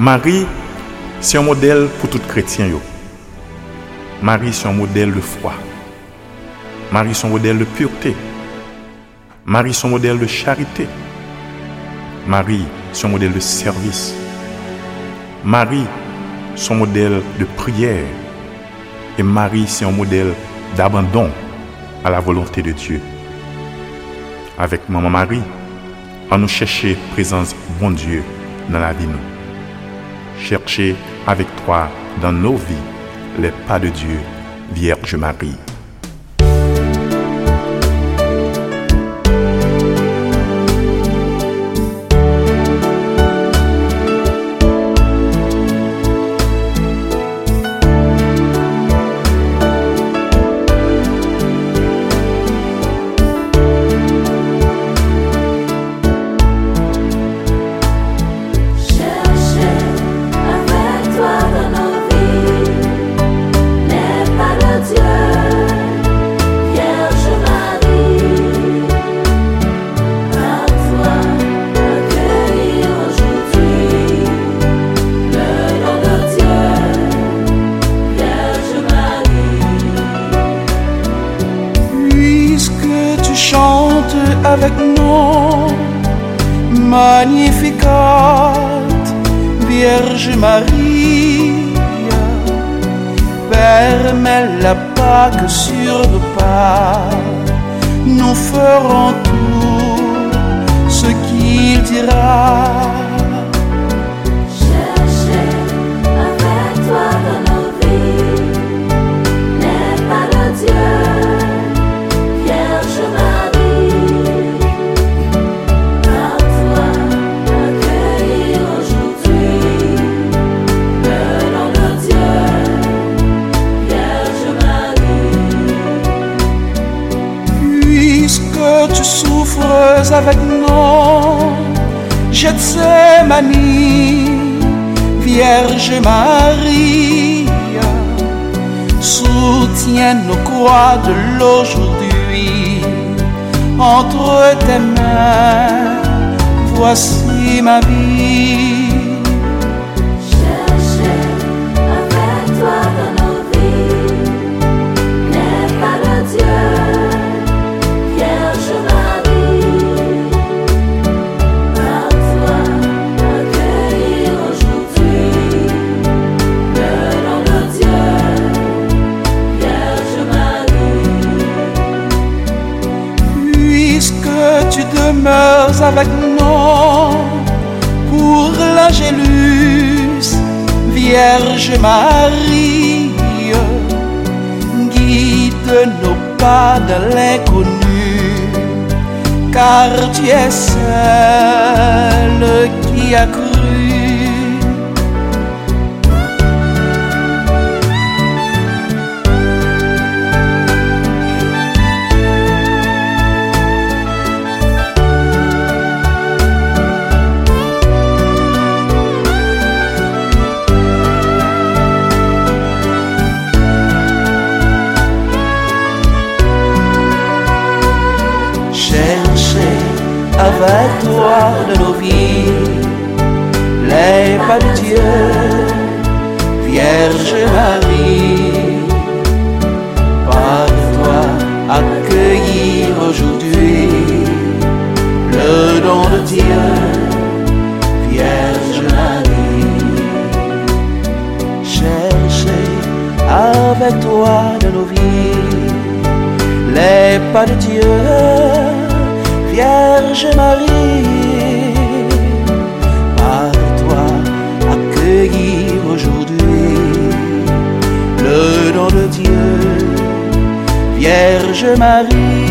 Marie, c'est un modèle pour tout chrétien. Marie, c'est un modèle de foi. Marie, c'est un modèle de pureté. Marie, c'est un modèle de charité. Marie, c'est un modèle de service. Marie, son modèle de prière. Et Marie, c'est un modèle d'abandon à la volonté de Dieu. Avec Maman Marie, on nous chercher présence bon Dieu dans la vie nous. Chercher avec toi dans nos vies les pas de Dieu, Vierge Marie. Avec nous, Magnificat, Vierge Marie, permets la Pâque sur nos pas, nous ferons tout Tu souffres avec nous, Gethsemane, Vierge Marie, soutiens nos croix de l'aujourd'hui entre tes mains. Voici ma vie. Demeures avec nous pour l'Angélus, Vierge Marie, guide nos pas dans l'inconnu, car tu es seul qui a cru. Toi de nos vies les pas de Dieu, Vierge Marie. Par toi accueillir aujourd'hui le don de Dieu, Vierge Marie. Chercher avec toi de nos vies les pas de Dieu, Vierge Marie. Par toi accueillir aujourd'hui le nom de Dieu, Vierge Marie.